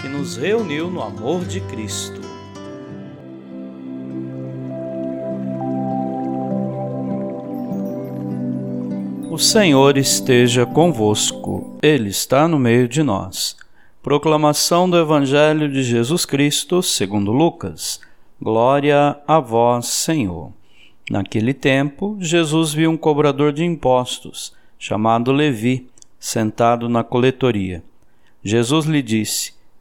que nos reuniu no amor de Cristo. O Senhor esteja convosco, Ele está no meio de nós. Proclamação do Evangelho de Jesus Cristo, segundo Lucas. Glória a vós, Senhor. Naquele tempo, Jesus viu um cobrador de impostos, chamado Levi, sentado na coletoria. Jesus lhe disse: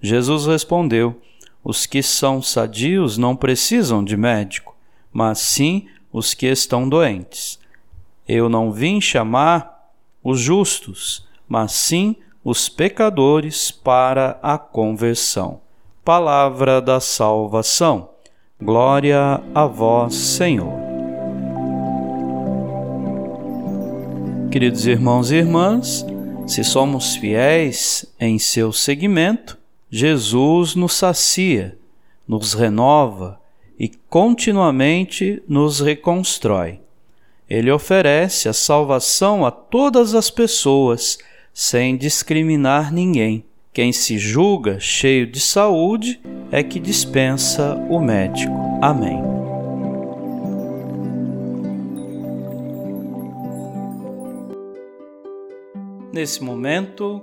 Jesus respondeu: Os que são sadios não precisam de médico, mas sim os que estão doentes. Eu não vim chamar os justos, mas sim os pecadores para a conversão. Palavra da salvação. Glória a vós, Senhor. Queridos irmãos e irmãs, se somos fiéis em seu seguimento, Jesus nos sacia, nos renova e continuamente nos reconstrói. Ele oferece a salvação a todas as pessoas, sem discriminar ninguém. Quem se julga cheio de saúde é que dispensa o médico. Amém. Nesse momento,